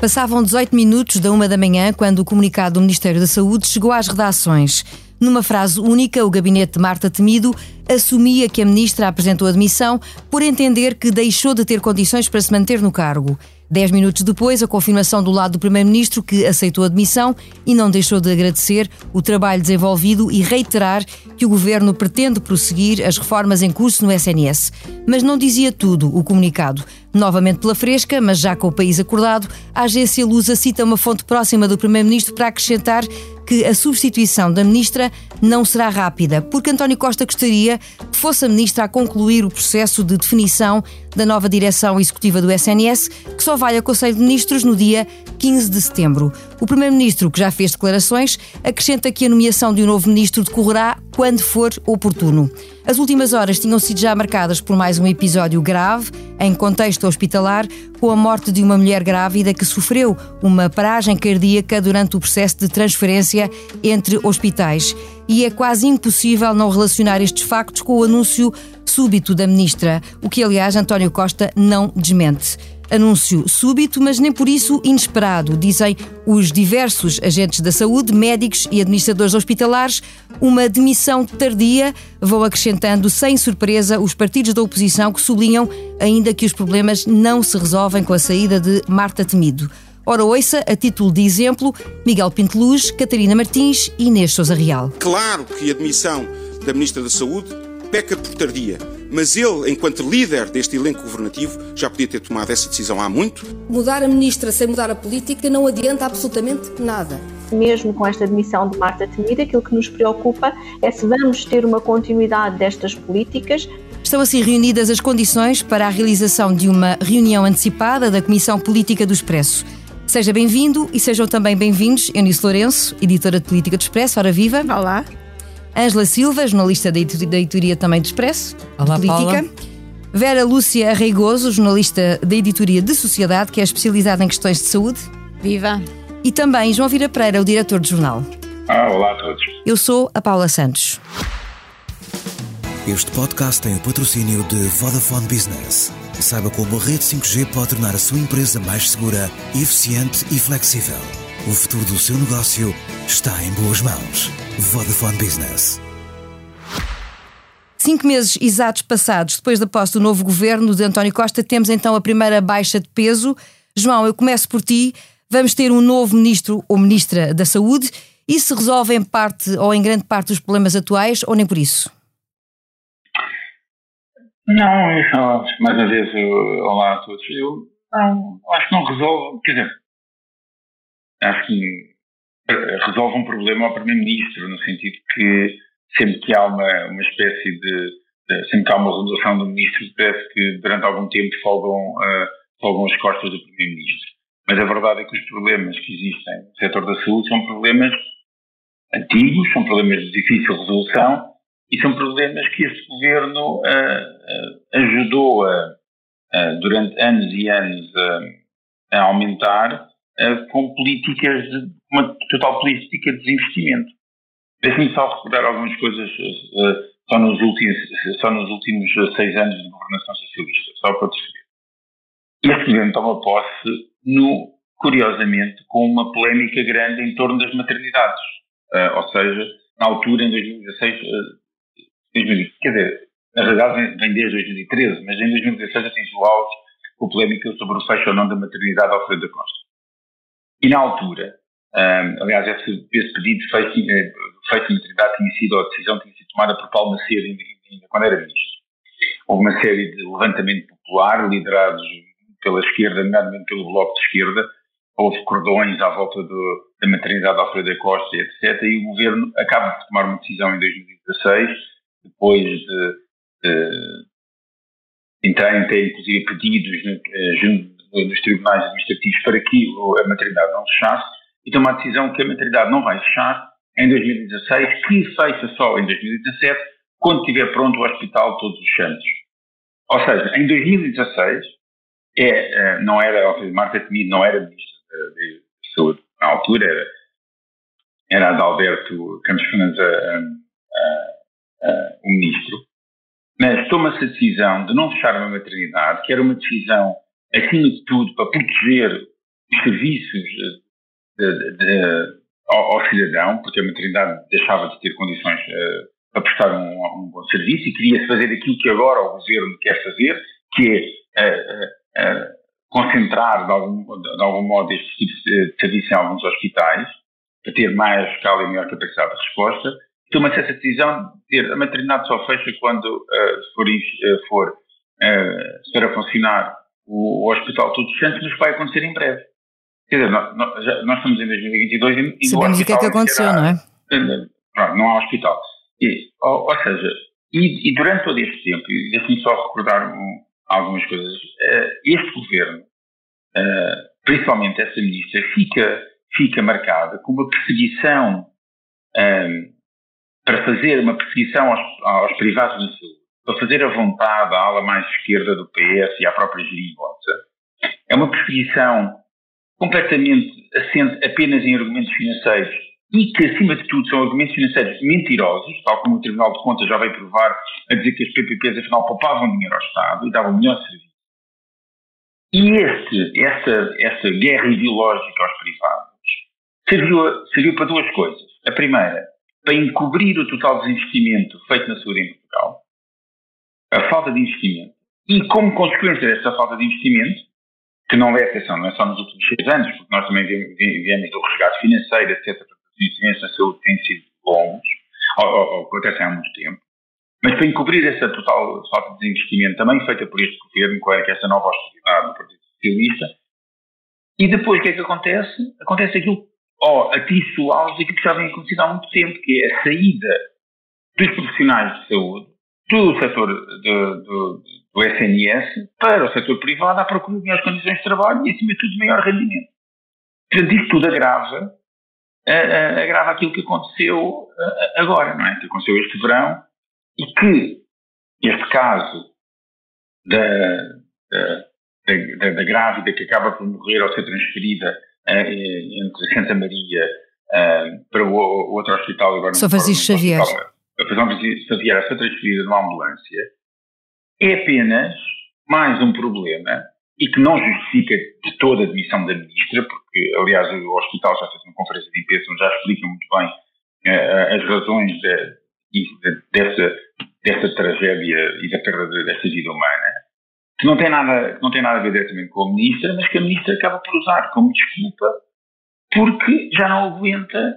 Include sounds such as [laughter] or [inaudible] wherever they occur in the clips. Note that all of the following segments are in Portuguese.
Passavam 18 minutos da uma da manhã quando o comunicado do Ministério da Saúde chegou às redações. Numa frase única, o gabinete de Marta Temido assumia que a ministra apresentou admissão por entender que deixou de ter condições para se manter no cargo. Dez minutos depois, a confirmação do lado do Primeiro-Ministro que aceitou a admissão e não deixou de agradecer o trabalho desenvolvido e reiterar que o governo pretende prosseguir as reformas em curso no SNS. Mas não dizia tudo o comunicado. Novamente pela fresca, mas já com o país acordado, a agência Lusa cita uma fonte próxima do Primeiro-Ministro para acrescentar que a substituição da ministra não será rápida, porque António Costa gostaria que fosse a ministra a concluir o processo de definição da nova direção executiva do SNS, que só vai ao Conselho de Ministros no dia 15 de setembro. O Primeiro-Ministro, que já fez declarações, acrescenta que a nomeação de um novo ministro decorrerá quando for oportuno. As últimas horas tinham sido já marcadas por mais um episódio grave, em contexto hospitalar, com a morte de uma mulher grávida que sofreu uma paragem cardíaca durante o processo de transferência entre hospitais. E é quase impossível não relacionar estes factos com o anúncio súbito da ministra, o que, aliás, António Costa não desmente. Anúncio súbito, mas nem por isso inesperado, dizem os diversos agentes da saúde, médicos e administradores hospitalares. Uma demissão tardia, vão acrescentando sem surpresa os partidos da oposição que sublinham ainda que os problemas não se resolvem com a saída de Marta Temido. Ora, ouça, a título de exemplo, Miguel Pinteluz, Catarina Martins e Inês Sousa Real. Claro que a demissão da Ministra da Saúde peca por tardia mas ele, enquanto líder deste elenco governativo, já podia ter tomado essa decisão há muito. Mudar a ministra sem mudar a política não adianta absolutamente nada. Mesmo com esta demissão de Marta Temida, aquilo que nos preocupa é se vamos ter uma continuidade destas políticas. Estão assim reunidas as condições para a realização de uma reunião antecipada da Comissão Política do Expresso. Seja bem-vindo e sejam também bem-vindos Eunice Lourenço, editora de Política do Expresso. Ora viva! Olá! Ângela Silva, jornalista da editoria também do Expresso, Olá, política. Paula. Vera Lúcia Arreigoso, jornalista da editoria de Sociedade, que é especializada em questões de saúde. Viva! E também João Vira Pereira, o diretor do jornal. Ah, olá a todos. Eu sou a Paula Santos. Este podcast tem o patrocínio de Vodafone Business. Saiba como a rede 5G pode tornar a sua empresa mais segura, eficiente e flexível. O futuro do seu negócio está em boas mãos. Vodafone Business. Cinco meses exatos passados depois da posse do novo governo de António Costa, temos então a primeira baixa de peso. João, eu começo por ti. Vamos ter um novo ministro ou ministra da Saúde. Isso resolve em parte ou em grande parte os problemas atuais ou nem por isso? Não, mais uma vez, olá a todos. Eu não, acho que não resolve, quer dizer, acho que resolve um problema ao Primeiro-Ministro, no sentido que sempre que há uma, uma espécie de, de, sempre que há uma redução do Ministro, parece que durante algum tempo folgam, uh, folgam as costas do Primeiro-Ministro. Mas a verdade é que os problemas que existem no setor da saúde são problemas antigos, são problemas de difícil resolução e são problemas que este governo uh, uh, ajudou a, durante anos e anos a aumentar com políticas de uma total política de desinvestimento. Deixe-me só recordar algumas coisas só, nos últimos, só nos últimos seis anos de governação socialista, só para perceber. Este governo toma posse, no, curiosamente, com uma polémica grande em torno das maternidades. Uh, ou seja, na altura, em 2016, uh, 2000, quer dizer, na verdade vem, desde 2013, mas em 2016 atingiu o auge com polémica sobre o fecho ou não da maternidade Alfredo da Costa. E na altura, um, aliás, esse, esse pedido feito, eh, feito de maternidade tinha sido, a decisão tinha sido tomada por Paulo Macedo ainda quando era ministro. Houve uma série de levantamento popular, liderados pela esquerda, nomeadamente pelo Bloco de Esquerda, houve cordões à volta do, da maternidade Alfredo da Costa, etc. E o governo acaba de tomar uma decisão em 2016, depois de, de entrar ter, inclusive, pedidos eh, junto nos tribunais administrativos para que a maternidade não fechasse, e tomar a decisão que a maternidade não vai fechar em 2016, que fecha só em 2017, quando estiver pronto o hospital Todos os Santos. Ou seja, em 2016, é, é, não era, ou seja, Marta Temido não era ministra de, de, Saúde, na altura era, era Adalberto Campos Fernandes o ministro, mas toma-se a decisão de não fechar uma maternidade, que era uma decisão, acima de tudo, para proteger os serviços de, de, ao, ao, cidadão, porque a maternidade deixava de ter condições uh, para prestar um, um, bom serviço e queria-se fazer aquilo que agora o governo quer fazer, que é uh, concentrar de algum, de algum modo este tipo de serviço em alguns hospitais, para ter mais escala e maior capacidade de resposta. Toma-se essa decisão de ter a maternidade só fecha quando uh, for, uh, for uh, para funcionar o, o Hospital Todos Santos, mas vai acontecer em breve. Quer dizer, nós, nós, estamos em 2022 e, e Sabemos o que é que aconteceu, não é? Não, não há hospital. E, ou, ou seja, e, e, durante todo este tempo, e deixe-me só recordar um, algumas coisas, este governo, principalmente essa ministra, fica, fica marcada com uma perseguição um, para fazer uma perseguição aos, aos privados na saúde, para fazer a vontade à ala mais esquerda do PS e à própria geringonça. É uma perseguição completamente assente apenas em argumentos financeiros e que, acima de tudo, são argumentos financeiros mentirosos, tal como o Tribunal de Contas já veio provar a dizer que as PPPs, afinal, poupavam dinheiro ao Estado e davam melhor serviço. E esse, essa, essa guerra ideológica aos privados serviu, serviu para duas coisas. A primeira, para encobrir o total desinvestimento feito na saúde em Portugal, a falta de investimento, e como consequência desta falta de investimento, que não é exceção, não é só nos últimos seis anos, porque nós também viemos do resgate financeiro, etc., investimentos na saúde têm sido bons, ou, ou, acontecem há muito tempo, mas para encobrir essa total falta de investimento, também feita por este governo, com esta nova austeridade do Partido Socialista, e depois o que é que acontece? Acontece aquilo, ó, atiço o auge daquilo que já vem acontecendo há muito tempo, que é a saída dos profissionais de saúde do setor do, do, do SNS para o setor privado à procura de melhores condições de trabalho e, acima de tudo, maior rendimento. Portanto, isto tudo agrava agrava aquilo que aconteceu agora, não é? Que aconteceu este verão e que este caso da, da, da, da grávida que acaba por morrer ou ser transferida entre Santa Maria uh, para o, outro hospital agora São Francisco Xavier. A São Francisco Xavier a ser transferida numa ambulância é apenas mais um problema e que não justifica de toda a demissão da ministra, porque, aliás, o hospital já fez uma conferência de imprensa onde já explica muito bem uh, as razões de, de, dessa, dessa tragédia e da perda de, dessa vida humana, que não, tem nada, que não tem nada a ver diretamente com a ministra, mas que a ministra acaba por usar como desculpa porque já não aguenta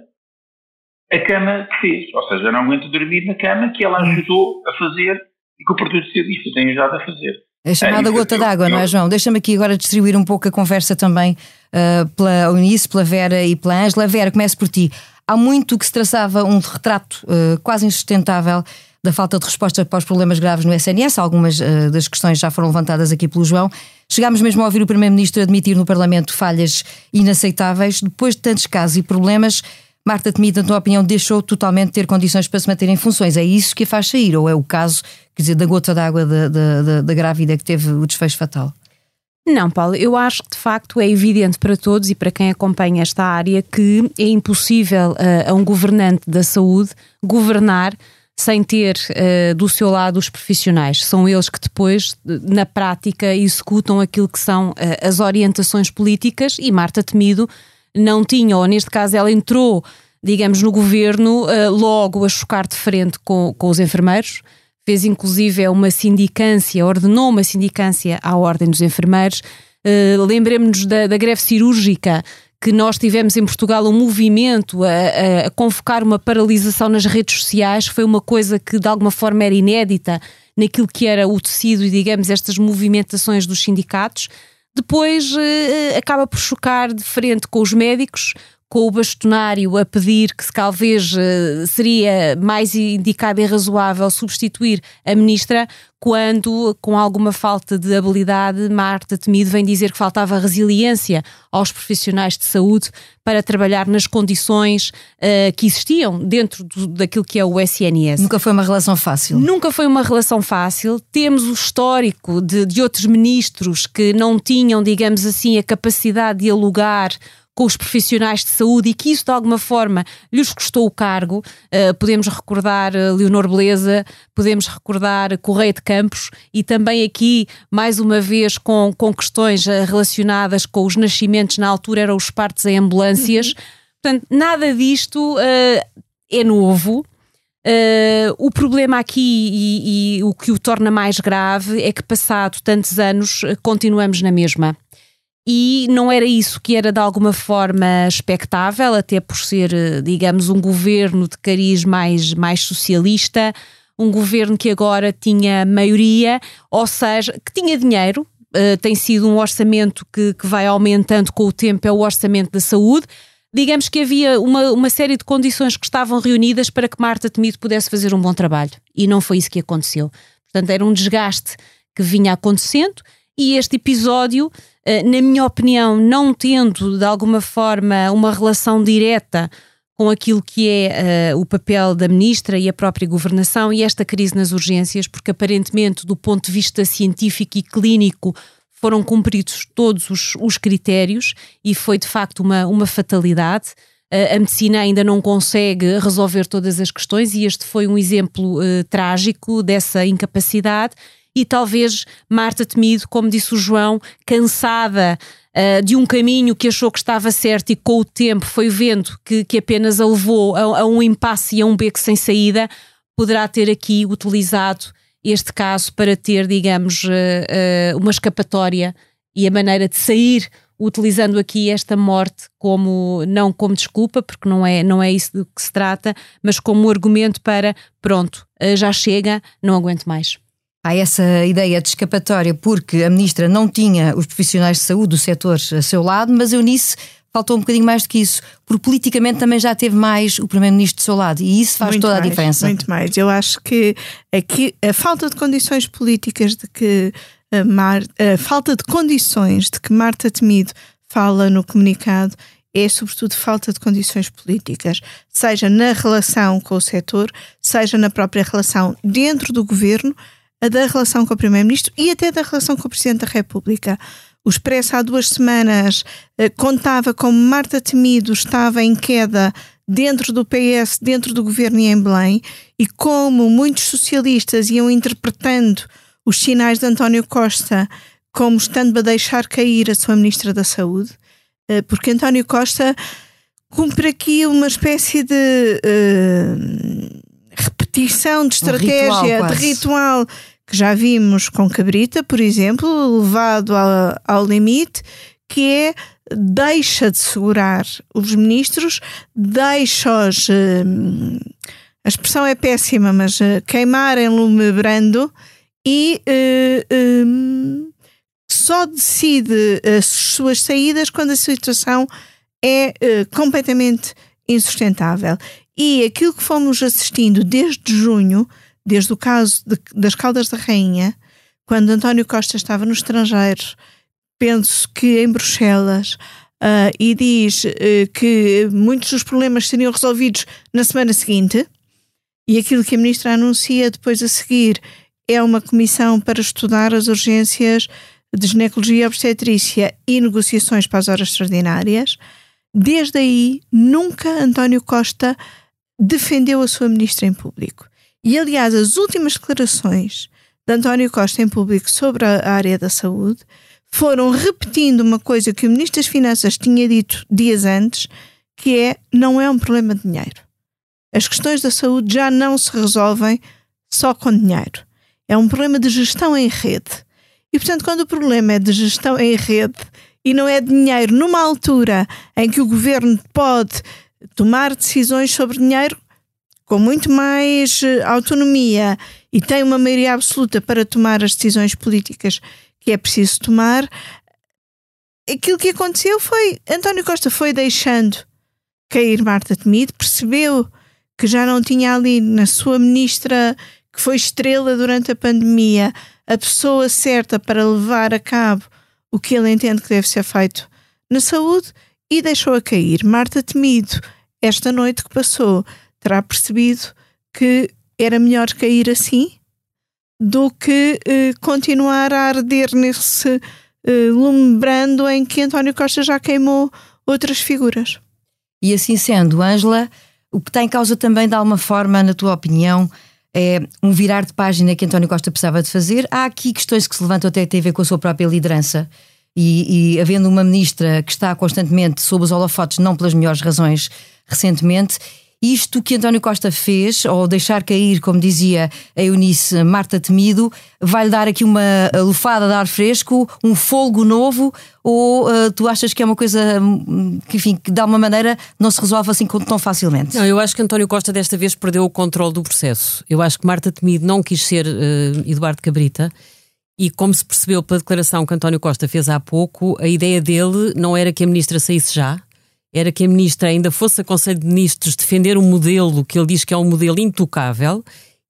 a cama que fez, ou seja, já não aguenta dormir na cama que ela ajudou a fazer e que o Partido Socialista tem ajudado a fazer. É chamada é, gota d'água, não é, João? Deixa-me aqui agora distribuir um pouco a conversa também uh, pela Eunice, pela Vera e pela Ângela. Vera, começo por ti. Há muito que se traçava um retrato uh, quase insustentável da falta de resposta para os problemas graves no SNS. Algumas uh, das questões já foram levantadas aqui pelo João. Chegámos mesmo a ouvir o Primeiro-Ministro admitir no Parlamento falhas inaceitáveis. Depois de tantos casos e problemas, Marta Temido, na tua opinião, deixou totalmente ter condições para se manter em funções. É isso que a faz sair? Ou é o caso, quer dizer, da gota d'água da, da, da, da grávida que teve o desfecho fatal? Não, Paulo, eu acho que de facto é evidente para todos e para quem acompanha esta área que é impossível uh, a um governante da saúde governar sem ter uh, do seu lado os profissionais. São eles que depois, na prática, executam aquilo que são uh, as orientações políticas e Marta Temido não tinha, ou neste caso ela entrou, digamos, no governo uh, logo a chocar de frente com, com os enfermeiros, fez inclusive uma sindicância, ordenou uma sindicância à Ordem dos Enfermeiros. Uh, Lembremos-nos da, da, greve cirúrgica que nós tivemos em Portugal um movimento a, a, convocar uma paralisação nas redes sociais, foi uma coisa que de alguma forma era inédita naquilo que era o tecido e, digamos, estas movimentações dos sindicatos. Depois uh, acaba por chocar de frente com os médicos, com o bastonário a pedir que talvez uh, seria mais indicado e razoável substituir a ministra, quando, com alguma falta de habilidade, Marta Temido vem dizer que faltava resiliência aos profissionais de saúde para trabalhar nas condições uh, que existiam dentro do, daquilo que é o SNS. Nunca foi uma relação fácil. Nunca foi uma relação fácil. Temos o histórico de, de outros ministros que não tinham, digamos assim, a capacidade de dialogar com os profissionais de saúde e que isso de alguma forma lhes custou o cargo. Uh, podemos recordar uh, Leonor Beleza, podemos recordar Correia de Campos e também aqui, mais uma vez, com, com questões uh, relacionadas com os nascimentos, na altura eram os partos em ambulâncias. Uhum. Portanto, nada disto é novo. Uh, o problema aqui e, e, o que o torna mais grave é que, passado tantos anos, continuamos na mesma. E não era isso que era de alguma forma expectável, até por ser, eh, digamos, um governo de cariz mais, mais socialista, um governo que agora tinha maioria, ou seja, que tinha dinheiro, uh, tem sido um orçamento que, que vai aumentando com o tempo, é o orçamento da saúde digamos que havia uma, uma série de condições que estavam reunidas para que Marta Temido pudesse fazer um bom trabalho. E não foi isso que aconteceu. Portanto, era um desgaste que vinha acontecendo e este episódio, na minha opinião, não tendo de alguma forma uma relação direta com aquilo que é uh, o papel da ministra e a própria governação e esta crise nas urgências, porque aparentemente, do ponto de vista científico e clínico, foram cumpridos todos os, os critérios e foi de facto uma, uma fatalidade. A medicina ainda não consegue resolver todas as questões e este foi um exemplo uh, trágico dessa incapacidade. E talvez Marta Temido, como disse o João, cansada uh, de um caminho que achou que estava certo e com o tempo foi vendo que, que apenas a levou a, a um impasse e a um beco sem saída, poderá ter aqui utilizado este caso para ter, digamos, eh, eh, uma escapatória e a maneira de sair utilizando aqui esta morte como não como desculpa, porque não é, não é isso do que se trata, mas como um argumento para pronto, já chega, não aguento mais. Há essa ideia de escapatória porque a ministra não tinha os profissionais de saúde do setor a seu lado, mas Eunice faltou um bocadinho mais do que isso, porque politicamente também já teve mais o Primeiro-Ministro do seu lado e isso faz muito toda mais, a diferença. Muito mais. Eu acho que aqui a falta de condições políticas de que a, Mar, a falta de condições de que Marta Temido fala no comunicado é sobretudo falta de condições políticas, seja na relação com o setor, seja na própria relação dentro do governo, a da relação com o Primeiro-Ministro e até da relação com o Presidente da República. O Expresso há duas semanas eh, contava como Marta Temido estava em queda dentro do PS, dentro do governo e em Belém, e como muitos socialistas iam interpretando os sinais de António Costa como estando a deixar cair a sua Ministra da Saúde, eh, porque António Costa cumpre aqui uma espécie de uh, repetição de estratégia, um ritual, de ritual que já vimos com Cabrita, por exemplo, levado ao, ao limite, que é deixa de segurar os ministros, deixa-os. Uh, a expressão é péssima, mas uh, queimar em lume brando e uh, só decide as suas saídas quando a situação é completamente insustentável. E aquilo que fomos assistindo desde junho desde o caso de, das Caldas da Rainha, quando António Costa estava no estrangeiro, penso que em Bruxelas, uh, e diz uh, que muitos dos problemas seriam resolvidos na semana seguinte, e aquilo que a ministra anuncia depois a seguir é uma comissão para estudar as urgências de ginecologia e obstetrícia e negociações para as horas extraordinárias. Desde aí, nunca António Costa defendeu a sua ministra em público. E, aliás, as últimas declarações de António Costa em público sobre a área da saúde foram repetindo uma coisa que o Ministro das Finanças tinha dito dias antes, que é não é um problema de dinheiro. As questões da saúde já não se resolvem só com dinheiro. É um problema de gestão em rede. E, portanto, quando o problema é de gestão em rede e não é dinheiro numa altura em que o governo pode tomar decisões sobre dinheiro, com muito mais eh, autonomia e tem uma maioria absoluta para tomar as decisões políticas que é preciso tomar, aquilo que aconteceu foi António Costa foi deixando cair Marta Temido, percebeu que já não tinha ali na sua ministra que foi estrela durante a pandemia a pessoa certa para levar a cabo o que ele entende que deve ser feito na saúde e deixou a cair. Marta Temido, esta noite que passou, terá percebido que era melhor cair assim do que uh, continuar a arder nesse uh, lume brando em que António Costa já queimou outras figuras. E assim sendo, Ângela, o que está em causa também, de alguma forma, na tua opinião, é um virar de página que António Costa precisava de fazer. Há aqui questões que se levantam até que têm a ver com a sua própria liderança. E, e havendo uma ministra que está constantemente sob os holofotes, não pelas melhores razões, recentemente, isto que António Costa fez, ou deixar cair, como dizia a Eunice Marta Temido, vai-lhe dar aqui uma lufada de ar fresco, um folgo novo, ou uh, tu achas que é uma coisa hum, que, enfim, que de alguma maneira não se resolve assim tão facilmente? Não, eu acho que António Costa desta vez perdeu o controle do processo. Eu acho que Marta Temido não quis ser uh, Eduardo Cabrita. E como se percebeu pela declaração que António Costa fez há pouco, a ideia dele não era que a ministra saísse já, era que a ministra ainda fosse a Conselho de Ministros defender um modelo que ele diz que é um modelo intocável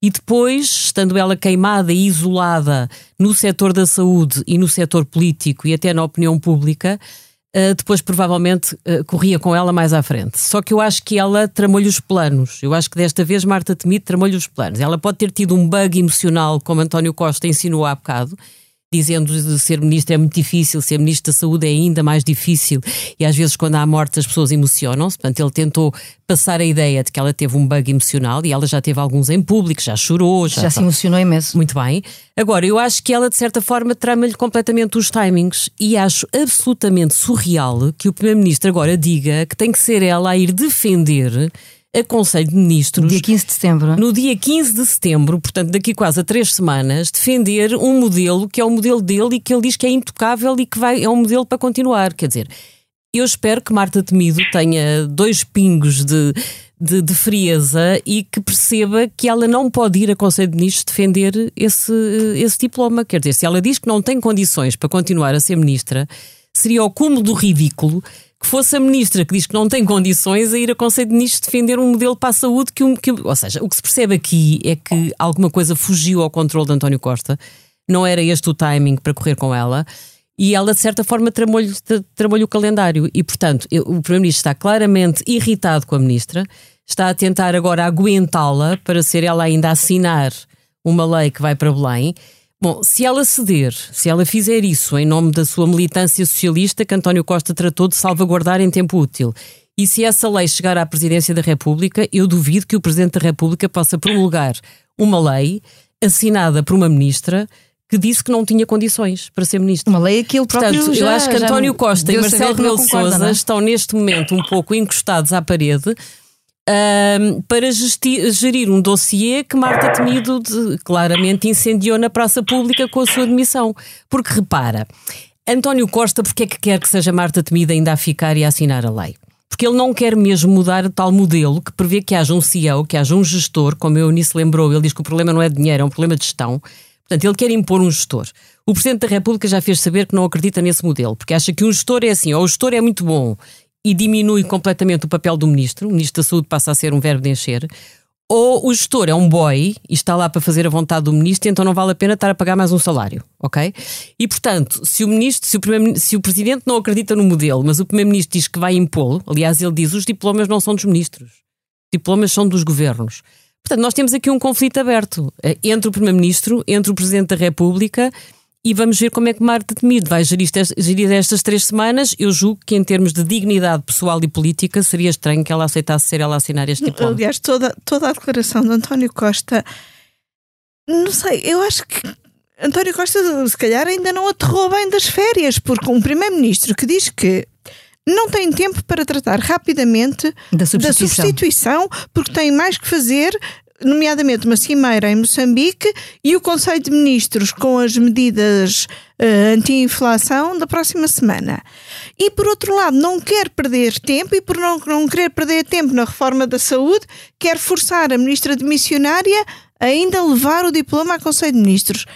e depois, estando ela queimada e isolada no setor da saúde e no setor político e até na opinião pública, eh, depois provavelmente eh, corria com ela mais à frente. Só que eu acho que ela tramou-lhe os planos. Eu acho que desta vez Marta Temido tramou-lhe os planos. Ela pode ter tido um bug emocional, como António Costa insinuou há bocado, dizendo de ser ministro é muito difícil, ser ministro da Saúde é ainda mais difícil e às vezes quando há morte as pessoas emocionam-se. Portanto, ele tentou passar a ideia de que ela teve um bug emocional e ela já teve alguns em público, já chorou. Já, já se emocionou imenso. Muito bem. Agora, eu acho que ela de certa forma trama-lhe completamente os timings e acho absolutamente surreal que o Primeiro-Ministro agora diga que tem que ser ela a ir defender a Conselho de Ministros. Dia 15 de setembro. No dia 15 de setembro, portanto, daqui quase a três semanas, defender um modelo que é o modelo dele e que ele diz que é intocável e que vai, é um modelo para continuar. Quer dizer, eu espero que Marta Temido tenha dois pingos de, de, de, frieza e que perceba que ela não pode ir a Conselho de Ministros defender esse, esse diploma. Quer dizer, se ela diz que não tem condições para continuar a ser ministra, seria o cúmulo do ridículo que fosse a ministra que diz que não tem condições a ir a Conselho de Ministros defender um modelo para a saúde que, que, ou seja, o que se percebe aqui é que alguma coisa fugiu ao controle de António Costa, não era este o timing para correr com ela. E ela, de certa forma, tramou-lhe tramou o calendário. E, portanto, o Primeiro-Ministro está claramente irritado com a Ministra, está a tentar agora aguentá-la para ser ela ainda a assinar uma lei que vai para Belém. Bom, se ela ceder, se ela fizer isso em nome da sua militância socialista que António Costa tratou de salvaguardar em tempo útil, e se essa lei chegar à Presidência da República, eu duvido que o Presidente da República possa promulgar uma lei assinada por uma ministra que disse que não tinha condições para ser ministro. Uma lei que ele próprio Portanto, já, eu acho que António Costa e Marcelo Rebelo de Sousa é? estão neste momento um pouco encostados à parede um, para gerir um dossiê que Marta Temido de, claramente incendiou na praça pública com a sua demissão. Porque repara, António Costa, porque é que quer que seja Marta Temido ainda a ficar e a assinar a lei? Porque ele não quer mesmo mudar tal modelo que prevê que haja um CEO, que haja um gestor, como eu nisso lembrou, ele diz que o problema não é dinheiro, é um problema de gestão. Portanto, ele quer impor um gestor. O Presidente da República já fez saber que não acredita nesse modelo, porque acha que um gestor é assim, ou o gestor é muito bom e diminui completamente o papel do ministro, o ministro da Saúde passa a ser um verbo de encher, ou o gestor é um boy e está lá para fazer a vontade do ministro, então não vale a pena estar a pagar mais um salário, ok? E portanto, se o ministro, se o, se o presidente não acredita no modelo, mas o primeiro-ministro diz que vai impô-lo, aliás, ele diz os diplomas não são dos ministros, os diplomas são dos governos. Portanto, nós temos aqui um conflito aberto eh, entre o primeiro-ministro, entre o presidente da República e vamos ver como é que Marta Temido vai gerir, gerir estas três semanas. Eu julgo que, em termos de dignidade pessoal e política, seria estranho que ela aceitasse ser ela a assinar este diploma. Aliás, toda, toda a declaração de António Costa, não sei, eu acho que António Costa, se calhar, ainda não aterrou bem das férias, porque um primeiro-ministro que diz que não tem tempo para tratar rapidamente da substituição. da substituição, porque tem mais que fazer nomeadamente uma cimeira em Moçambique e o Conselho de Ministros com as medidas uh, anti-inflação da próxima semana. E por outro lado, não quer perder tempo e por não, não querer perder tempo na reforma da saúde, quer forçar a ministra de missionária a ainda levar o diploma ao Conselho de Ministros.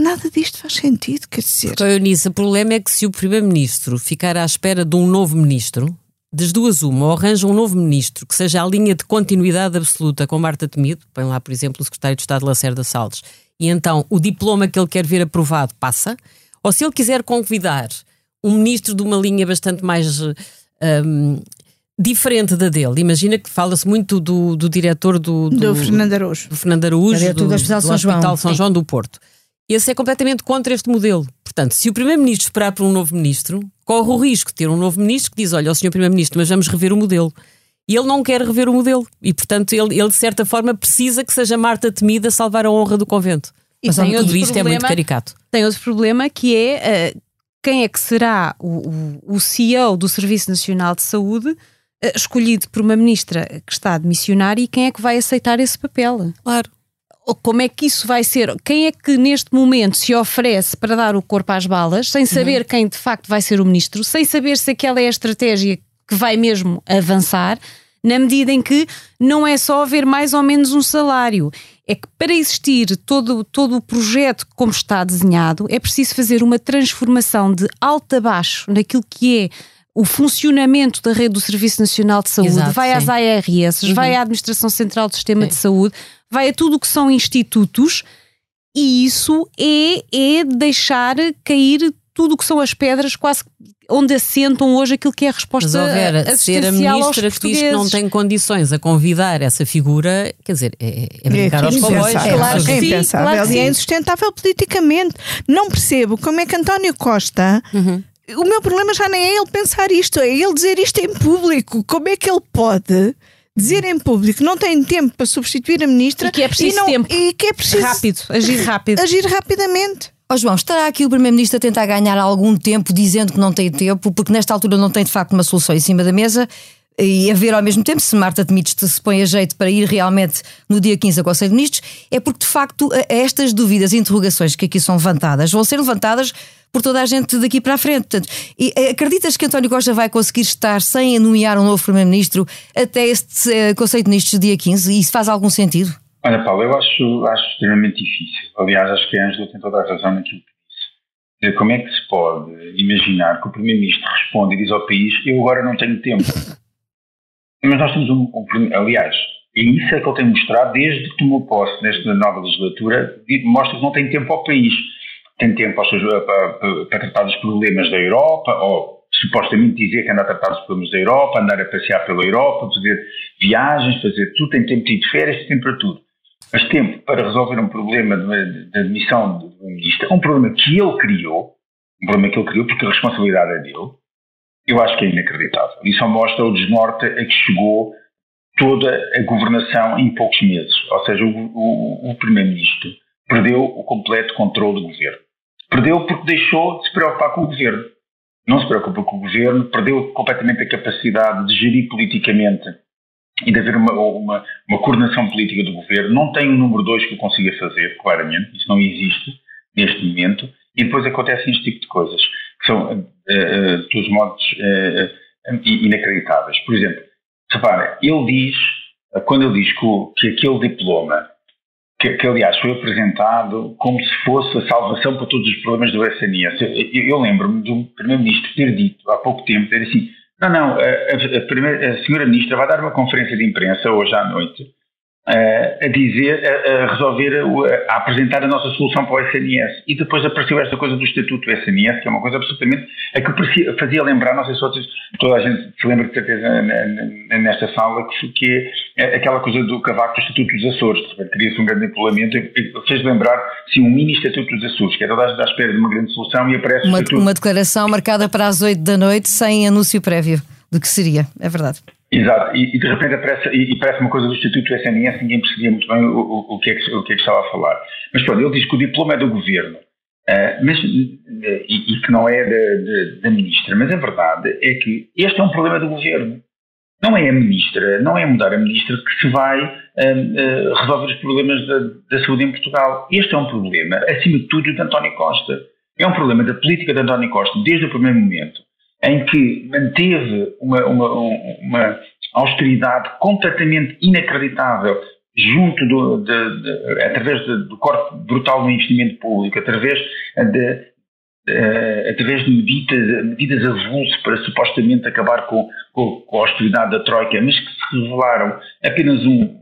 Nada disto faz sentido, quer dizer. Então, Eunice, o problema é que se o Primeiro-Ministro ficar à espera de um novo ministro, das duas uma, ou arranja um novo ministro que seja a linha de continuidade absoluta com Marta Temido, põe lá, por exemplo, o secretário de Estado Lacerda Salles, e então o diploma que ele quer ver aprovado passa, ou se ele quiser convidar um ministro de uma linha bastante mais um, diferente da dele, imagina que fala-se muito do, do diretor do, do, do Fernando Araújo, do, Fernando Araújo, do, do, Hospital São João, São João do Porto. Esse é completamente contra este modelo. Portanto, se o Primeiro-Ministro esperar por um novo ministro, corre o risco de ter um novo ministro que diz: Olha, o senhor Primeiro-Ministro, mas vamos rever o modelo. E ele não quer rever o modelo. E, portanto, ele, ele de certa forma precisa que seja Marta Temida salvar a honra do convento. E mas tudo isto problema, é muito caricato. Tem outro problema que é uh, quem é que será o, o, o, CEO do Serviço Nacional de Saúde uh, escolhido por uma ministra que está de missionária e quem é que vai aceitar esse papel? Claro como é que isso vai ser? Quem é que neste momento se oferece para dar o corpo às balas, sem saber uhum. quem de facto vai ser o ministro, sem saber se aquela é a estratégia que vai mesmo avançar, na medida em que não é só haver mais ou menos um salário. É que para existir todo, todo o projeto como está desenhado, é preciso fazer uma transformação de alto a baixo naquilo que é o funcionamento da rede do Serviço Nacional de Saúde, Exato, vai sim. às ARS, uhum. vai à Administração Central do Sistema sim. de Saúde, vai a tudo o que são institutos e isso é, é deixar cair tudo o que são as pedras quase onde assentam hoje aquilo que é a resposta Mas, Vera, ser a ministra que diz que não tem condições a convidar essa figura, quer dizer, é, é brincar é aos comboios. É, claro é impensável claro e é insustentável politicamente. Não percebo como é que António Costa uhum. O meu problema já nem é ele pensar isto, é ele dizer isto em público. Como é que ele pode dizer em público não tem tempo para substituir a ministra e que é preciso não, tempo e que é preciso rápido, agir rápido. Agir rapidamente. Ó oh, João, estará aqui o Primeiro-Ministro a tentar ganhar algum tempo dizendo que não tem tempo, porque nesta altura não tem de facto uma solução em cima da mesa e a ver ao mesmo tempo se Marta Temides se põe a jeito para ir realmente no dia 15 ao Conselho de Ministros, é porque de facto estas dúvidas e interrogações que aqui são levantadas vão ser levantadas por toda a gente daqui para a frente. Portanto, e, eh, acreditas que António Costa vai conseguir estar sem nomear um novo Primeiro-Ministro até este uh, Conselho de Ministros dia 15? E isso faz algum sentido? Olha, Paulo, eu acho, acho extremamente difícil. Aliás, acho que a Ângela tem toda a razão naquilo que disse. Como é que se pode imaginar que o Primeiro-Ministro responde e diz ao país: Eu agora não tenho tempo? [laughs] Mas nós temos um, um aliás, e isso é que ele tem mostrado desde que tomou posse nesta nova legislatura, mostra que não tem tempo ao país tem tempo seus, para, para, para, tratar dos problemas da Europa, ou supostamente dizer que anda a tratar dos problemas da Europa, andar a passear pela Europa, fazer viagens, fazer tudo, tem tempo de ir de férias, tem tempo para tudo. Mas tempo para resolver um problema da admissão do ministro, um problema que ele criou, um problema que ele criou porque a responsabilidade é dele, eu acho que é inacreditável. Só mostra o desnorte a que chegou toda a governação em poucos meses. Ou seja, o, o, o Primeiro-Ministro perdeu o completo controle do governo. Perdeu porque deixou de se preocupar com o governo. Não se preocupa com o governo, perdeu completamente a capacidade de gerir politicamente e de haver uma, uma, uma coordenação política do governo. Não tem um número dois que o consiga fazer, claramente, isso não existe neste momento. E depois acontecem este tipo de coisas, que são, uh, uh, todos modos, uh, inacreditáveis. Por exemplo, repara, ele diz, quando ele diz que, o, que aquele diploma que, que, aliás foi apresentado como se fosse a salvação para todos os problemas do SNS. Eu, eu lembro-me do Primeiro-Ministro ter dito há pouco tempo, ter assim, não, não, a, a, a, primeira, a Senhora Ministra vai dar uma conferência de imprensa hoje à noite a dizer, a, resolver, a, apresentar a nossa solução para o SNS. E depois apareceu esta coisa do Estatuto do SNS, que é uma coisa absolutamente. a que fazia lembrar, não sei se outros, toda a gente se lembra de certeza nesta sala, que, que é aquela coisa do cavaco do Estatuto dos Açores. Cria-se um grande empolamento fez lembrar, sim, um mini Estatuto dos Açores, que é toda a gente à espera de uma grande solução e aparece. Uma, uma declaração marcada para as 8 da noite sem anúncio prévio do que seria, é verdade. Exato, e, e, de repente aparece, e, e, parece uma coisa do Instituto SNS, ninguém percebia muito bem o, o, o, que é que, o que é que estava a falar. Mas pronto, ele diz que o diploma é do governo, uh, mas, e, e, que não é da, da, ministra, mas a verdade é que este é um problema do governo. Não é a ministra, não é mudar a ministra que se vai uh, resolver os problemas da, da saúde em Portugal. Este é um problema, acima de tudo, de António Costa. É um problema da política de António Costa desde o primeiro momento em que manteve uma, uma, uma austeridade completamente inacreditável junto do, de, de, através de, do corte brutal do investimento público, através de, Uh, através de medidas, medidas avulso para supostamente acabar com, com, com, a austeridade da Troika, mas que se revelaram apenas um,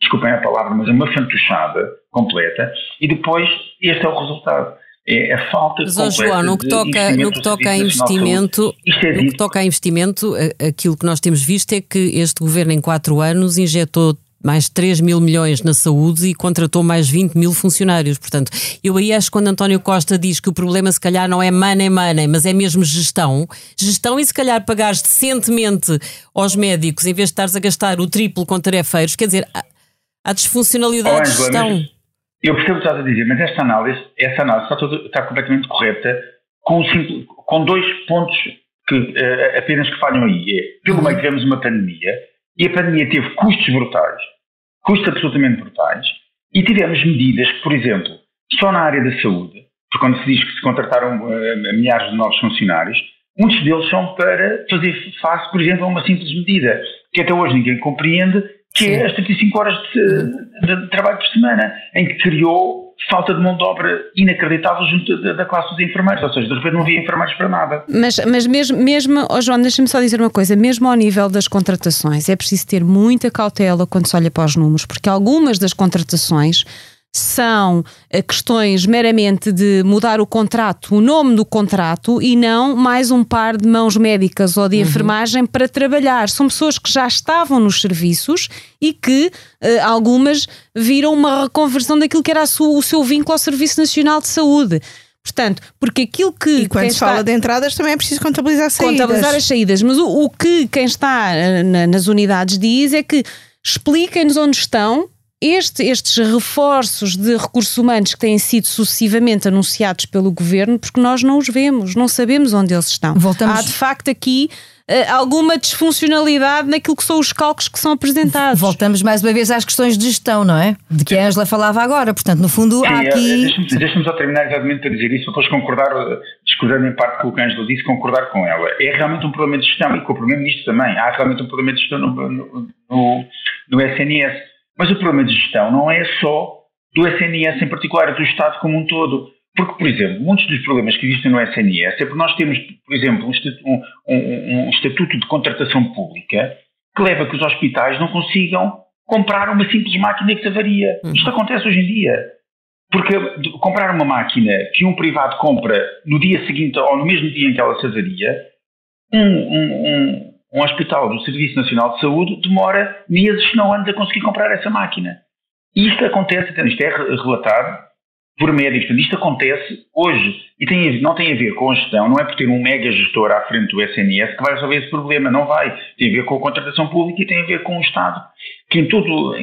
desculpem a palavra, mas uma fantochada completa, e depois este é o resultado é a falta Mas, de João, no que toca, no que toca a investimento, é no que toca a investimento, aquilo que nós temos visto é que este governo em quatro anos injetou mais 3 mil milhões na saúde e contratou mais 20 mil funcionários. Portanto, eu aí acho que quando António Costa diz que o problema se calhar não é money, money, mas é mesmo gestão, gestão e se calhar pagares decentemente aos médicos em vez de estares a gastar o triplo com tarefeiros, quer dizer, há disfuncionalidade oh, de gestão. Eu percebo o que estás a dizer, mas esta análise, essa análise está, está completamente correta com, com dois pontos que uh, apenas que falham aí. É, pelo meio tivemos uma pandemia e a pandemia teve custos brutais, custos absolutamente brutais, e tivemos medidas que, por exemplo, só na área da saúde, porque quando se diz que se contrataram uh, milhares de novos funcionários, muitos deles são para fazer face, por exemplo, a uma simples medida, que até hoje ninguém compreende, que é Sim. é as 35 horas de, de, de, trabalho por semana, em que criou falta de mão de obra inacreditável junto da, da, classe dos enfermeiros, ou seja, de repente não havia enfermeiros para nada. Mas, mas mesmo, mesmo oh João, deixa-me só dizer uma coisa, mesmo ao nível das contratações, é preciso ter muita cautela quando se olha para os números, porque algumas das contratações são eh, questões meramente de mudar o contrato, o nome do contrato e não mais um par de mãos médicas ou de uhum. enfermagem para trabalhar. São pessoas que já estavam nos serviços e que uh, algumas viram uma reconversão daquilo que era sua, o seu vínculo ao Serviço Nacional de Saúde. Portanto, porque aquilo que. E quando se está... fala de entradas também é preciso contabilizar as saídas. Contabilizar as saídas. Mas o, o que quem está eh, na, nas unidades diz é que expliquem-nos onde estão este, estes reforços de recursos humanos que têm sido sucessivamente anunciados pelo governo, porque nós não os vemos, não sabemos onde eles estão. Voltamos... Há de facto aqui uh, alguma disfuncionalidade naquilo que são os cálculos que são apresentados. Voltamos mais uma vez às questões de gestão, não é? De que a Angela falava agora. Portanto, no fundo, Sim, há aqui. Deixa-me deixa só terminar exatamente para dizer isso, depois concordar, eh, discordando em parte com o que a Angela disse, concordar com ela. É realmente um problema de gestão e com o Primeiro-Ministro também. Há realmente um problema de gestão no, no, no, no SNS mas o problema de gestão não é só do SNS em particular, é do Estado como um todo. Porque, por exemplo, muitos dos problemas que existem no SNS é porque nós temos, por exemplo, um, um, um estatuto de contratação pública que leva a que os hospitais não consigam comprar uma simples máquina que se avaria. Uhum. Isto acontece hoje em dia. Porque comprar uma máquina que um privado compra no dia seguinte ou no mesmo dia em que ela se avaria, um, um, um hospital do Serviço Nacional de Saúde demora meses, se não anos, a conseguir comprar essa máquina. Isto acontece, isto é relatado por médicos, isto acontece hoje e tem, não tem a ver com a gestão, não é por ter um mega gestor à frente do SNS que vai resolver esse problema, não vai. Tem a ver com a contratação pública e tem a ver com o Estado, que em tudo,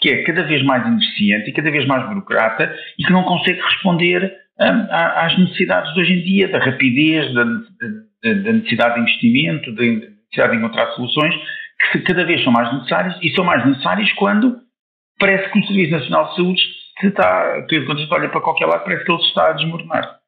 que é cada vez mais ineficiente e cada vez mais burocrata e que não consegue responder às necessidades de hoje em dia, da rapidez, da, da, da necessidade de investimento, de, de encontrar soluções que cada vez são mais necessárias e são mais necessárias quando parece que o Serviço Nacional de Saúde se está, quando se olha para qualquer lado, parece que ele se está a desmoronar.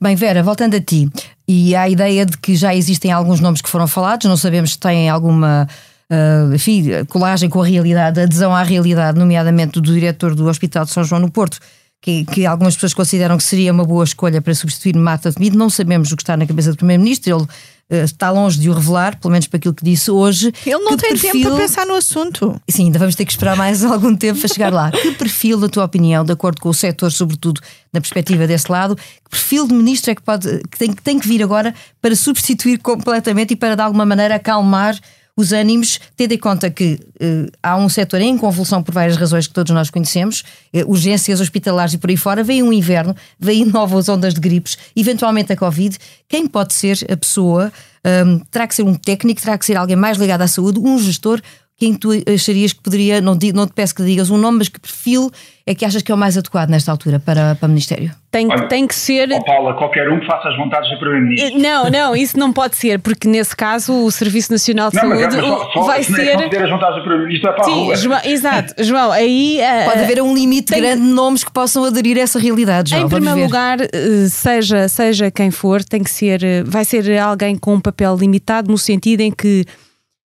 Bem, Vera, voltando a ti, e a ideia de que já existem alguns nomes que foram falados, não sabemos se têm alguma uh, enfim, colagem com a realidade, adesão à realidade, nomeadamente do diretor do Hospital de São João no Porto, que, que, algumas pessoas consideram que seria uma boa escolha para substituir Mata Temido. Não sabemos o que está na cabeça do Primeiro-Ministro, ele está longe de o revelar, pelo menos para aquilo que disse hoje. Ele não tem perfil... tempo para pensar no assunto. Sim, ainda vamos ter que esperar mais [laughs] algum tempo para chegar lá. Que perfil, na tua opinião, de acordo com o setor, sobretudo na perspectiva desse lado, que perfil de ministro é que, pode, que, tem, que tem que vir agora para substituir completamente e para de alguma maneira acalmar os ânimos, tendo em conta que uh, há um setor em convulsão por várias razões que todos nós conhecemos, uh, urgências hospitalares e por aí fora, vem um inverno, vem [laughs] novas ondas de gripes, eventualmente a Covid. Quem pode ser a pessoa? Um, terá que ser um técnico, terá que ser alguém mais ligado à saúde, um gestor, quem tu acharias que poderia, não, não te peço que digas um nome, mas que perfil é que achas que é o mais adequado nesta altura para, para o Ministério? Tem, Olha, tem que ser. Oh Paula, qualquer um que faça as vontades do Primeiro-Ministro. Não, não, isso não pode ser, porque nesse caso o Serviço Nacional de não, Saúde é, só, só, vai ser. Se as vontades do Primeiro-Ministro é para Sim, a rua. João, exato, João, aí. Uh, pode haver um limite tem... grande de nomes que possam aderir a essa realidade, João. Em primeiro lugar, eh, seja, seja quem for, tem que ser. Eh, vai ser alguém com um papel limitado, no sentido em que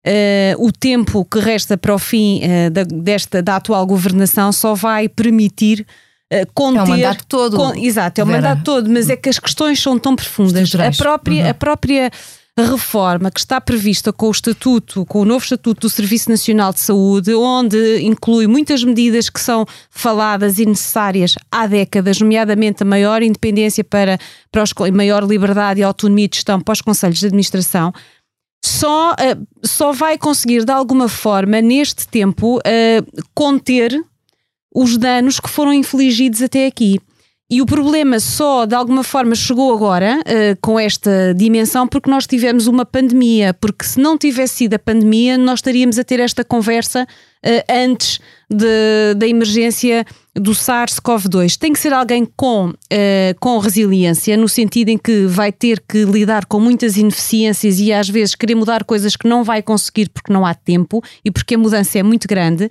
Uh, o tempo que resta para o fim uh, da, desta, da atual governação só vai permitir uh, conter. É o mandato todo. Con, exato, é o Vera. mandato todo, mas é que as questões são tão profundas. A própria, uhum. a própria reforma que está prevista com o estatuto, com o novo estatuto do Serviço Nacional de Saúde, onde inclui muitas medidas que são faladas e necessárias há décadas, nomeadamente a maior independência para, para os, maior liberdade e autonomia de gestão para os conselhos de administração só, uh, só vai conseguir, de alguma forma, neste tempo, uh, conter os danos que foram infligidos até aqui. E o problema só, de alguma forma, chegou agora, uh, com esta dimensão, porque nós tivemos uma pandemia. Porque se não tivesse sido a pandemia, nós estaríamos a ter esta conversa uh, antes de, da emergência do SARS-CoV-2. Tem que ser alguém com, uh, com resiliência, no sentido em que vai ter que lidar com muitas ineficiências e às vezes querer mudar coisas que não vai conseguir porque não há tempo e porque a mudança é muito grande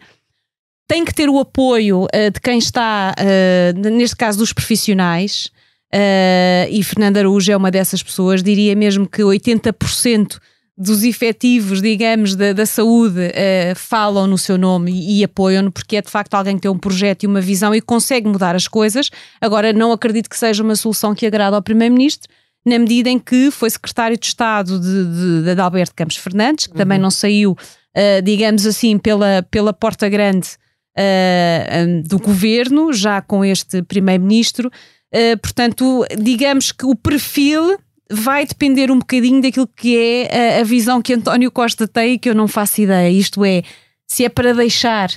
tem que ter o apoio uh, de quem está, uh, neste caso dos profissionais, uh, e Fernando Araújo é uma dessas pessoas, diria mesmo que 80% dos efetivos, digamos, da, da saúde falam no seu nome e, e apoiam-no, porque é de facto alguém que tem um projeto e uma visão e consegue mudar as coisas. Agora, não acredito que seja uma solução que agrada ao Primeiro-Ministro, na medida em que foi secretário de Estado de, de, de Alberto Campos Fernandes, que uhum. também não saiu, digamos assim, pela, pela porta grande uh, do governo, já com este primeiro-ministro. Uh, portanto, digamos que o perfil vai depender um bocadinho daquilo que é a, a, visão que António Costa tem e que eu não faço ideia. Isto é, se é para deixar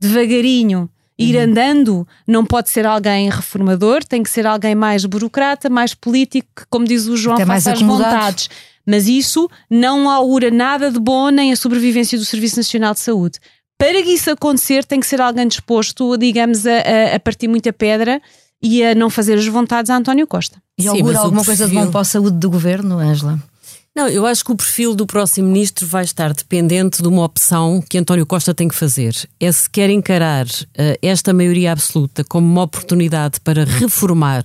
devagarinho ir uhum. andando, não pode ser alguém reformador, tem que ser alguém mais burocrata, mais político, que, como diz o João, Até faça as vontades. Mas isso não augura nada de bom nem a sobrevivência do Serviço Nacional de Saúde para que isso acontecer, tem que ser alguém disposto, digamos, a, a partir muita pedra e a não fazer as vontades a António Costa. E Sim, alguma perfil... coisa de bom para a saúde do governo, Ângela? Não, eu acho que o perfil do próximo ministro vai estar dependente de uma opção que António Costa tem que fazer. É se quer encarar uh, esta maioria absoluta como uma oportunidade para reformar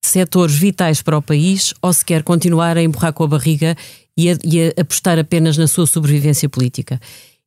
setores vitais para o país ou se quer continuar a empurrar com a barriga e a, e a apostar apenas na sua sobrevivência política.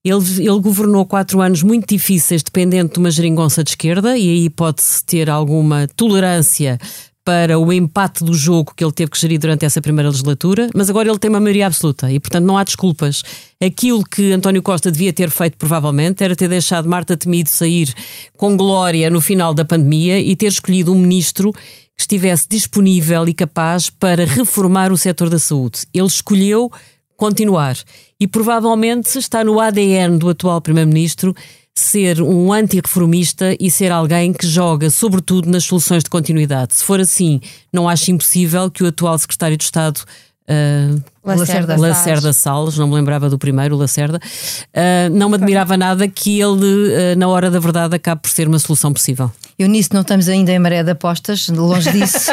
Ele, ele governou quatro anos muito difíceis, dependente de uma geringonça de esquerda, e aí pode-se ter alguma tolerância para o empate do jogo que ele teve que gerir durante essa primeira legislatura, mas agora ele tem uma maioria absoluta e, portanto, não há desculpas. Aquilo que António Costa devia ter feito, provavelmente, era ter deixado Marta Temido sair com glória no final da pandemia e ter escolhido um ministro que estivesse disponível e capaz para reformar o setor da saúde. Ele escolheu continuar. E provavelmente está no ADN do atual Primeiro-Ministro ser um antirreformista e ser alguém que joga, sobretudo, nas soluções de continuidade. Se for assim, não acho impossível que o atual Secretário de Estado. Uh, Lacerda, Lacerda Salles, não me lembrava do primeiro, Lacerda. Uh, não me admirava nada que ele, uh, na hora da verdade, acabe por ser uma solução possível. Eu nisso não estamos ainda em maré de apostas, longe disso.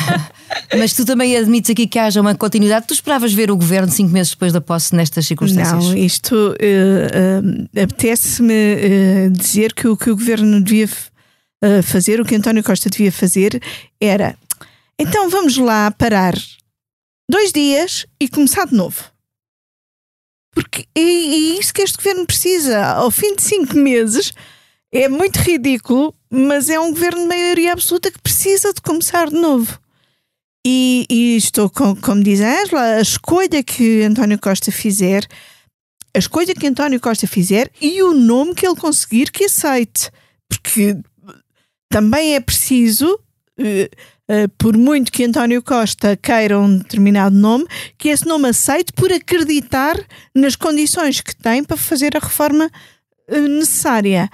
[laughs] Mas tu também admites aqui que haja uma continuidade. Tu esperavas ver o governo cinco meses depois da posse nestas circunstâncias? Não, isto uh, uh, apetece-me uh, dizer que o que o governo devia fazer, o que António Costa devia fazer, era então vamos lá parar dois dias e começar de novo. Porque é, é isso que este governo precisa. Ao fim de cinco meses, é muito ridículo, mas é um governo de maioria absoluta que precisa de começar de novo. E, e estou, com, como diz a Angela, a escolha que António Costa fizer, a escolha que António Costa fizer e o nome que ele conseguir que aceite. Porque também é preciso, uh, por muito que António Costa queira um determinado nome, que esse nome aceite por acreditar nas condições que tem para fazer a reforma uh, necessária.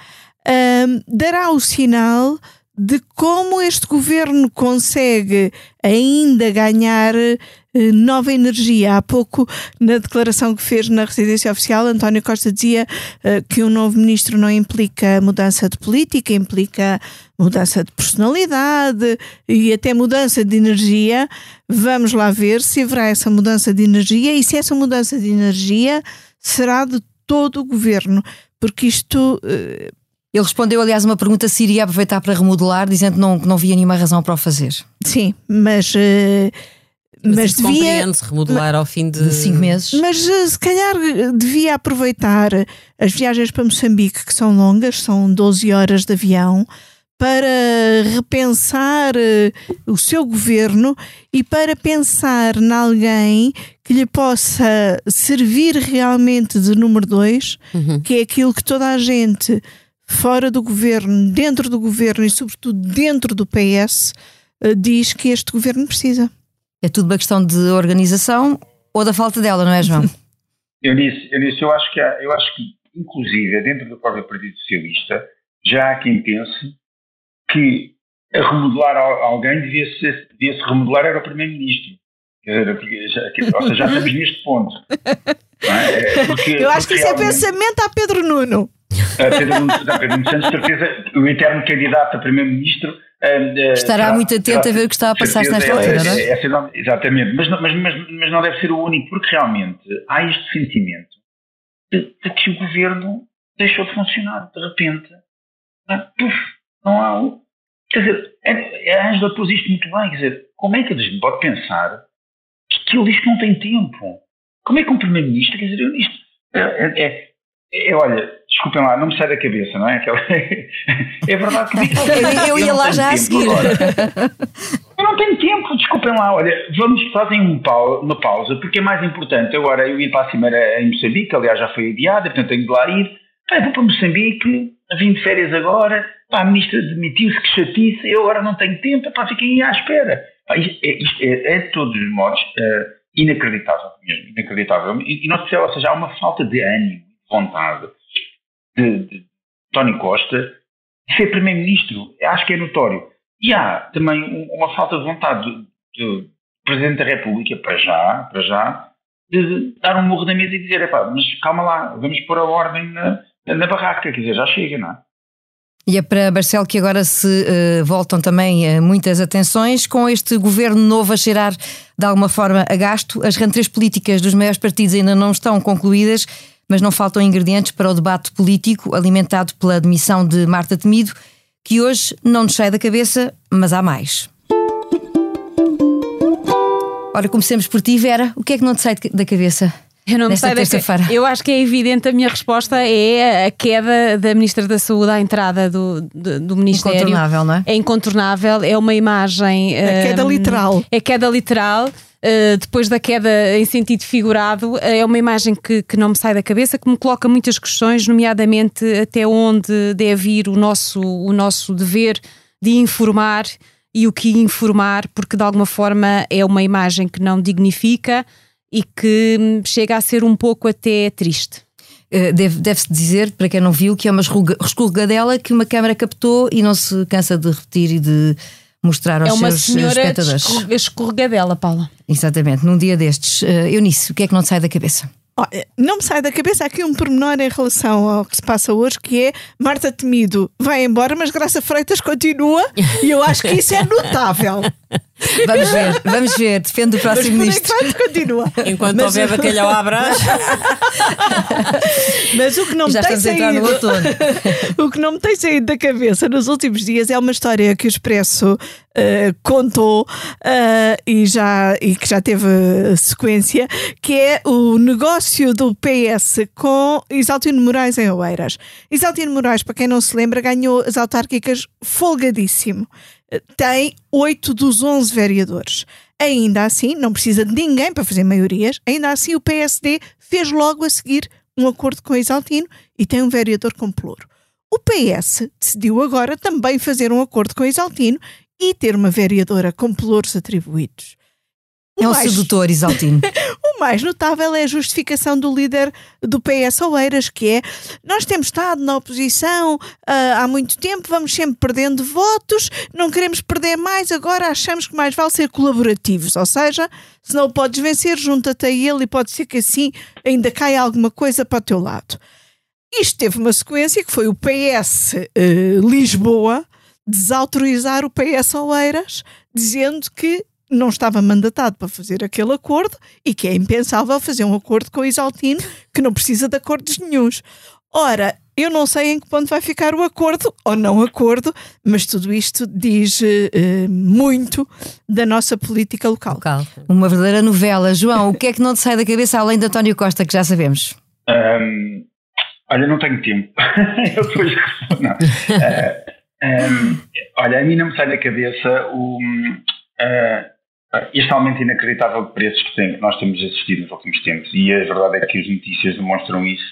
dará o sinal de como este governo consegue ainda ganhar eh, nova energia. Há pouco, na declaração que fez na residência oficial, António Costa dizia uh, que um novo ministro não implica mudança de política, implica mudança de personalidade e até mudança de energia. Vamos lá ver se haverá essa mudança de energia e se essa mudança de energia será de todo o governo, porque isto. Uh, ele respondeu, aliás, uma pergunta se iria aproveitar para remodelar, dizendo que não, que não via nenhuma razão para o fazer. Sim, mas. Uh, mas, mas devia. se remodelar ao fim de... de cinco meses. Mas uh, se calhar devia aproveitar as viagens para Moçambique, que são longas, são 12 horas de avião, para repensar o seu governo e para pensar em alguém que lhe possa servir realmente de número dois, uhum. que é aquilo que toda a gente fora do governo, dentro do governo e, sobretudo, dentro do PS, eh, diz que este governo precisa. É tudo uma questão de organização ou da falta dela, não é, João? [laughs] eu disse, eu disse, eu acho que há, eu acho que, inclusive, dentro do próprio Partido Socialista, já há quem pense que a remodelar alguém devia-se devia -se remodelar era o Primeiro-Ministro. Ou seja, já estamos neste ponto. [laughs] É? Porque, eu acho que isso é pensamento a Pedro Nuno. A Pedro Nuno, a Pedro Nuno Santos, certeza, o eterno candidato a Primeiro-Ministro. Uh, Estará será, muito atento será, a ver o que está a passar nesta altura, não é? é, é exatamente, mas, mas, mas, mas não deve ser o único, porque realmente há este sentimento de, de que o governo deixou de funcionar, de repente. É? Puf, não há. Quer dizer, a Angela pôs isto muito bem, quer dizer, como é que a gente pode pensar que ele diz que não tem tempo? Como é que um primeiro-ministro, quer dizer, isto é, é, é é, olha, desculpem lá, não me sai da cabeça, não é? Aquela... [laughs] é verdade que eu, eu ia lá já a seguir. Eu não tenho tempo, desculpem lá, olha, vamos fazer um pau, uma pausa, porque é mais importante. Agora eu ir para a Cimeira em Moçambique, aliás já foi adiada, portanto tenho de lá ir. Pá, vou para Moçambique, vim de férias agora, pá, a ministra demitiu-se, que chatice, eu agora não tenho tempo, pá, fiquem à espera. Pá, isto, é, isto é, é, de todos os modos uh, inacreditável mesmo, inacreditável. E, e não se ou seja, há uma falta de ânimo vontade de, de Tony Costa ser Primeiro-Ministro. Acho que é notório. E há também uma falta de vontade do, Presidente da República, para já, para já, de dar um morro na mesa e dizer, mas calma lá, vamos pôr a ordem na, na barraca, quer dizer, já chega, não é? E é para Barcelo que agora se uh, voltam também uh, muitas atenções, com este governo novo a cheirar de alguma forma a gasto. As rentrées políticas dos maiores partidos ainda não estão concluídas mas não faltam ingredientes para o debate político alimentado pela admissão de Marta Temido, que hoje não nos sai da cabeça, mas há mais. Ora, comecemos por ti, Vera. O que é que não te sai da cabeça? Eu não me sai terça-feira. Eu acho que é evidente, a minha resposta é a queda da Ministra da Saúde à entrada do, do, do Ministério. Incontornável, não é? É incontornável, é uma imagem. A queda um, literal. É queda literal. Uh, depois da queda em sentido figurado, uh, é uma imagem que, que não me sai da cabeça, que me coloca muitas questões, nomeadamente até onde deve ir o nosso, o nosso dever de informar e o que informar, porque de alguma forma é uma imagem que não dignifica e que hum, chega a ser um pouco até triste. Uh, Deve-se deve dizer, para quem não viu, que é uma escorregadela que uma câmara captou e não se cansa de repetir e de mostrar aos é uma seus senhora espectadores. Escorregadela, Paula. Exatamente, num dia destes. Uh, Eunice, o que é que não te sai da cabeça? Não me sai da cabeça aqui um pormenor em relação ao que se passa hoje, que é Marta Temido vai embora, mas Graça Freitas continua, e eu acho que isso é notável. [laughs] Vamos ver, vamos ver, defende o próximo mas ministro. Enquanto continua. Enquanto mas, houver bacalhau à brás. [laughs] mas o que não me Já tem saído. [laughs] o que não me tem saído da cabeça nos últimos dias é uma história que o Expresso uh, contou uh, e, já, e que já teve sequência, que é o negócio do PS com Isaltino Moraes em Oeiras. Isaltino Moraes, para quem não se lembra, ganhou as autárquicas folgadíssimo tem 8 dos 11 vereadores. Ainda assim, não precisa de ninguém para fazer maiorias, ainda assim o PSD fez logo a seguir um acordo com Isaltino e tem um vereador com pluro. O PS decidiu agora também fazer um acordo com Isaltino e ter uma vereadora com pelouros atribuídos. O é um mais... sedutor, Isaltino. [laughs] o mais notável é a justificação do líder do PS Oeiras, que é nós temos estado na oposição uh, há muito tempo, vamos sempre perdendo votos, não queremos perder mais, agora achamos que mais vale ser colaborativos, ou seja, se não o podes vencer, junta-te a ele e pode ser que assim ainda caia alguma coisa para o teu lado. Isto teve uma sequência que foi o PS uh, ah, Lisboa desautorizar o PS Oeiras, dizendo que não estava mandatado para fazer aquele acordo e que é impensável fazer um acordo com o Isaltino que não precisa de acordos nenhums. Ora, eu não sei em que ponto vai ficar o acordo ou não acordo, mas tudo isto diz uh, muito da nossa política local. local. Uma verdadeira novela. João, o que é que não te sai da cabeça além de António Costa, que já sabemos? Um, olha, não tenho tempo. [laughs] eu depois [laughs] não. Uh, um, olha, a mim não me sai da cabeça o. Uh, este aumento inacreditável de preços que, tem, que nós temos assistido nos últimos tempos, e a verdade é que as notícias demonstram isso,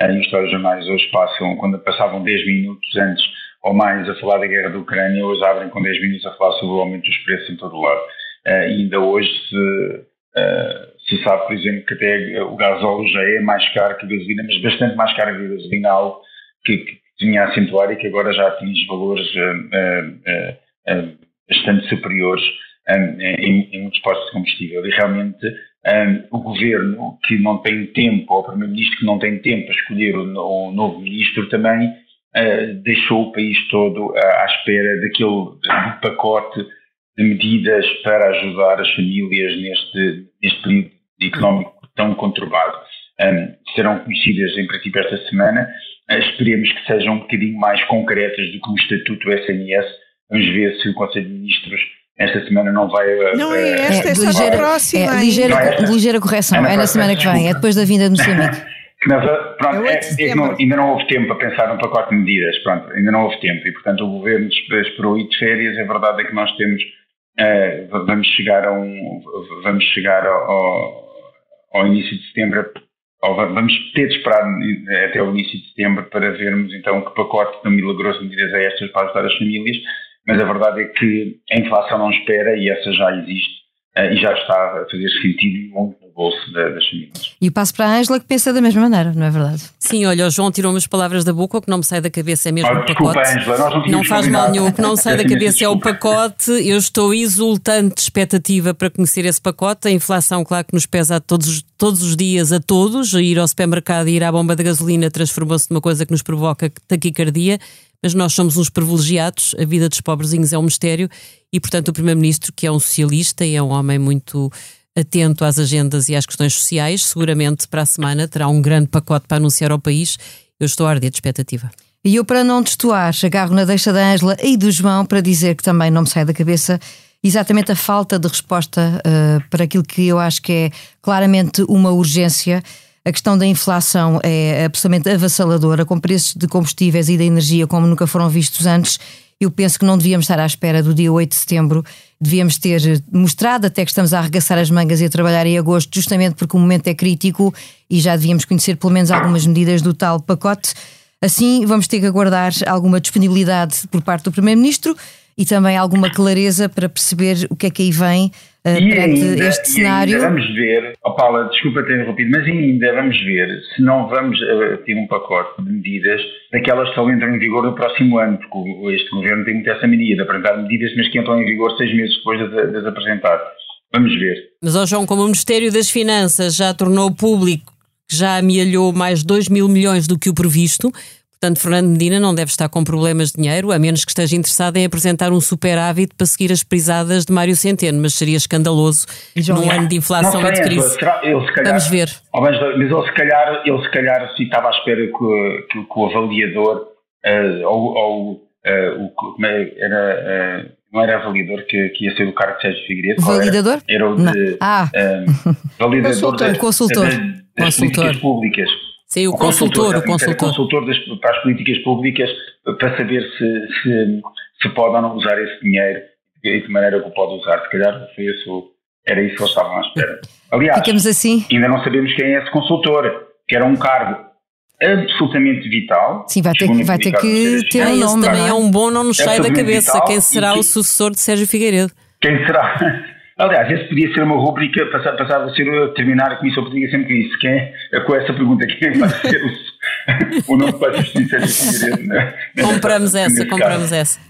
e os telejornais hoje passam, quando passavam 10 minutos antes ou mais a falar da guerra da Ucrânia, hoje abrem com 10 minutos a falar sobre o aumento dos preços em todo o lado. Uh, e ainda hoje se, uh, se sabe, por exemplo, que até o gasóleo já é mais caro que a gasolina, mas bastante mais caro que a gasolina, algo que, que vinha a acentuar e que agora já atinge valores uh, uh, bastante superiores em, em, muitos postos de combustível. E realmente um, o governo, que não tem tempo, ou o primeiro-ministro que não tem tempo para escolher o, o novo ministro, também uh, deixou o país todo à espera daquele do pacote de medidas para ajudar as famílias neste, neste período económico tão conturbado. Um, serão conhecidas em princípio esta semana. Uh, esperemos que sejam um bocadinho mais concretas do que o Estatuto do SNS. Vamos ver se o Conselho de Ministros esta semana não vai. Uh, não é esta, é, é só ligeira, próxima. É, ligeira, é ligeira correção, é, é na semana que vem, é depois da vinda de [laughs] Moçambique. Mas, pronto, é, é não, ainda não houve tempo para pensar num pacote de medidas, pronto, ainda não houve tempo e, portanto, o governo esperou ir de férias. A verdade é que nós temos, uh, vamos chegar a um, vamos chegar ao, ao início de setembro, vamos ter de esperar até o início de setembro para vermos então que pacote de milagroso medidas é estas para ajudar as famílias, mas a verdade é que a inflação não espera e essa já existe uh, e já está a fazer sentido bolso da, das famílias. E passo para a Ângela que pensa da mesma maneira, não é verdade? Sim, olha, o João tirou umas palavras da boca, o que não me sai da cabeça é mesmo oh, o pacote. Angela, nós não, não faz mal nenhum, o que não sai da cabeça é o pacote. Eu estou exultante de expectativa para conhecer esse pacote. A inflação, claro que nos pesa todos, todos os dias a todos. Ir ao supermercado e ir à bomba de gasolina transformou-se numa coisa que nos provoca taquicardia mas nós somos uns privilegiados, a vida dos pobrezinhos é um mistério e, portanto, o Primeiro-Ministro, que é um socialista e é um homem muito atento às agendas e às questões sociais, seguramente para a semana terá um grande pacote para anunciar ao país. Eu estou a arder de expectativa. E eu, para não destoar, agarro na deixa da Ângela e do João para dizer que também não me sai da cabeça exatamente a falta de resposta uh, para aquilo que eu acho que é claramente uma urgência a questão da inflação é absolutamente avassaladora, com preços de combustíveis e da energia como nunca foram vistos antes. Eu penso que não devíamos estar à espera do dia 8 de setembro, devíamos ter mostrado até que estamos a arregaçar as mangas e a trabalhar em agosto, justamente porque o momento é crítico e já devíamos conhecer pelo menos algumas medidas do tal pacote. Assim, vamos ter que aguardar alguma disponibilidade por parte do Primeiro-Ministro e também alguma clareza para perceber o que é que aí vem perante ainda, este cenário. vamos ver, oh Paula, desculpa ter interrompido, mas ainda vamos ver se não vamos uh, ter um pacote de medidas daquelas que só entram em vigor no próximo ano, porque este governo tem muito essa mania de apresentar medidas, mas que entram em vigor seis meses depois de, de as apresentar. Vamos ver. Mas, ó João, como o Ministério das Finanças já tornou público que já amealhou mais 2 mil milhões do que o previsto, Portanto, Fernando Medina não deve estar com problemas de dinheiro, a menos que esteja interessado em apresentar um superávit para seguir as pisadas de Mário Centeno, mas seria escandaloso num ano de inflação e de crise. Será, ele, calhar, Vamos ver. mas, ele se calhar, ele se calhar se estava à espera que, que, que o avaliador uh, ou, ou uh, o, como é, era, uh, não era avaliador que, que ia ser o cargo de Sérgio Figueiredo. Validador? Era, era o de, ah. validador consultor. Das, consultor. Das, das consultor. públicas. Sim, o, o consultor, o consultor. consultor das, para as políticas públicas para saber se, se, se pode ou não usar esse dinheiro e de que maneira que o pode usar. Se calhar foi isso, era isso que eles estavam à espera. [laughs] Aliás, Ficamos assim. ainda não sabemos quem é esse consultor, que era um cargo absolutamente vital. Sim, vai ter, vai ter que ter um nome. também é? é um bom, não nos sai da cabeça. Vital, quem será o sucessor de Sérgio Figueiredo? Quem será? Aliás, esse podia ser uma rubrica, passava a ser terminar a Comissão Política sempre que isso. Quem é, com essa pergunta, quem vai ser o, o novo para a Justiça Compramos essa, compramos essa.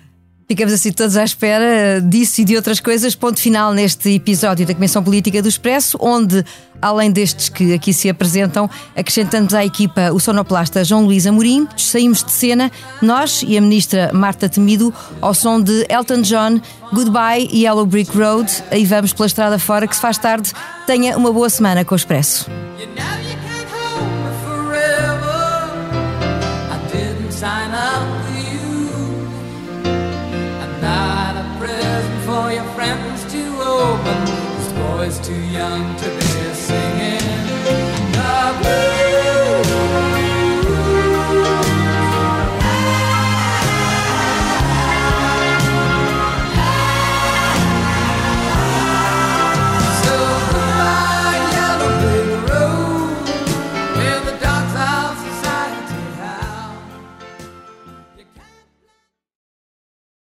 Ficamos assim todos à espera disso e de outras coisas. Ponto final neste episódio da Comissão Política do Expresso, onde, além destes que aqui se apresentam, acrescentamos à equipa o sonoplasta João Luís Amorim. Saímos de cena, nós e a ministra Marta Temido, ao som de Elton John, Goodbye e Yellow Brick Road. Aí vamos pela estrada fora, que se faz tarde. Tenha uma boa semana com o Expresso. your friends too open. This boy's too young to be.